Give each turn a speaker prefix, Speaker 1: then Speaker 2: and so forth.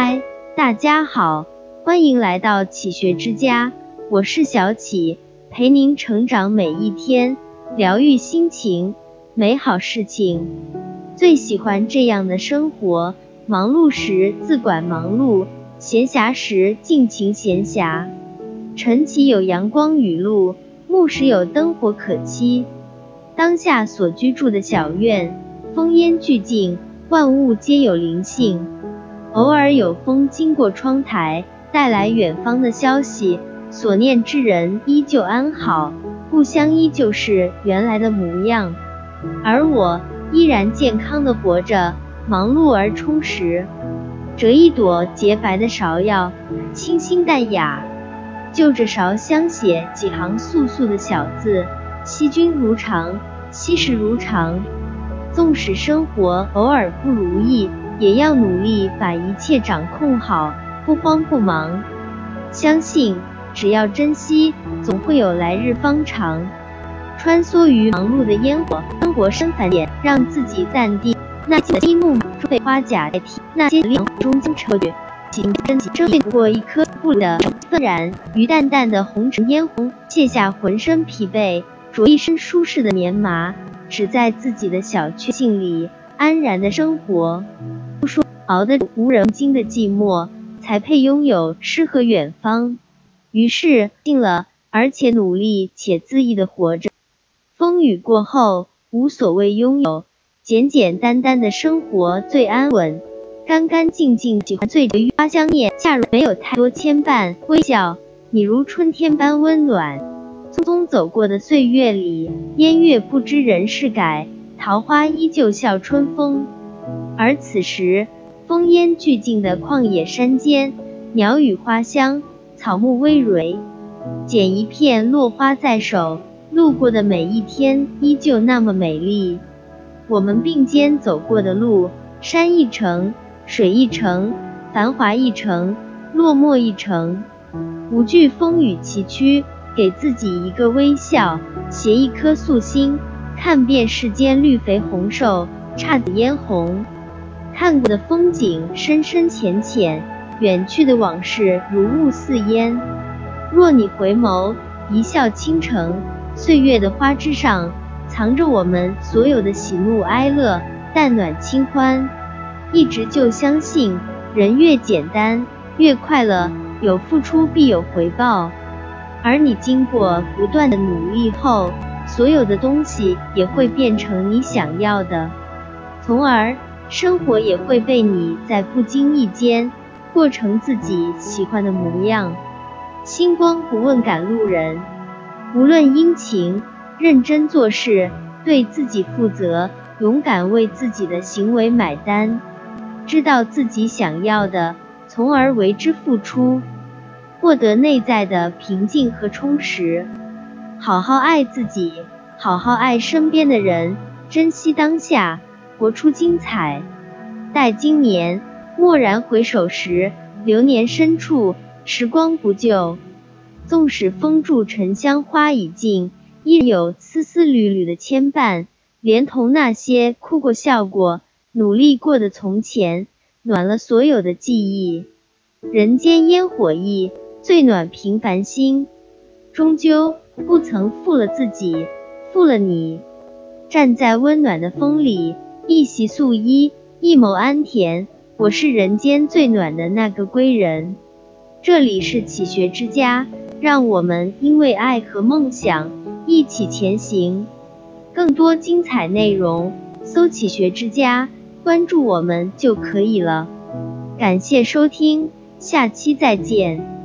Speaker 1: 嗨，大家好，欢迎来到启学之家，我是小启，陪您成长每一天，疗愈心情，美好事情。最喜欢这样的生活，忙碌时自管忙碌，闲暇时尽情闲暇。晨起有阳光雨露，暮时有灯火可期。当下所居住的小院，风烟俱静，万物皆有灵性。偶尔有风经过窗台，带来远方的消息，所念之人依旧安好，故乡依旧是原来的模样，而我依然健康的活着，忙碌而充实。折一朵洁白的芍药，清新淡雅，就着芍香写几行素素的小字。惜君如常，惜时如常。纵使生活偶尔不如意，也要努力把一切掌控好，不慌不忙。相信只要珍惜，总会有来日方长。穿梭于忙碌的烟火，生活深繁点，让自己淡定。那些积木被花甲代替，那些凉终将撤去。心真情，生不过一颗不的自然。于淡淡的红尘烟红，卸下浑身疲惫。着一身舒适的棉麻，只在自己的小确幸里安然的生活。熬得无人惊的寂寞，才配拥有诗和远方。于是定了，而且努力且恣意的活着。风雨过后，无所谓拥有，简简单单的生活最安稳。干干净净，喜欢最于花香念。恰如没有太多牵绊，微笑，你如春天般温暖。匆匆走过的岁月里，烟月不知人事改，桃花依旧笑春风。而此时，烽烟俱静的旷野山间，鸟语花香，草木葳蕤，捡一片落花在手，路过的每一天依旧那么美丽。我们并肩走过的路，山一程，水一程，繁华一程，落寞一程，无惧风雨崎岖。给自己一个微笑，携一颗素心，看遍世间绿肥红瘦，姹紫嫣红。看过的风景深深浅浅，远去的往事如雾似烟。若你回眸，一笑倾城。岁月的花枝上，藏着我们所有的喜怒哀乐，淡暖清欢。一直就相信，人越简单越快乐，有付出必有回报。而你经过不断的努力后，所有的东西也会变成你想要的，从而生活也会被你在不经意间过成自己喜欢的模样。星光不问赶路人，无论阴晴，认真做事，对自己负责，勇敢为自己的行为买单，知道自己想要的，从而为之付出。获得内在的平静和充实，好好爱自己，好好爱身边的人，珍惜当下，活出精彩。待今年蓦然回首时，流年深处，时光不旧。纵使风住沉香花已尽，亦有丝丝缕缕的牵绊，连同那些哭过、笑过、努力过的从前，暖了所有的记忆。人间烟火易。最暖平凡心，终究不曾负了自己，负了你。站在温暖的风里，一袭素衣，一眸安恬。我是人间最暖的那个归人。这里是启学之家，让我们因为爱和梦想一起前行。更多精彩内容，搜“启学之家”，关注我们就可以了。感谢收听，下期再见。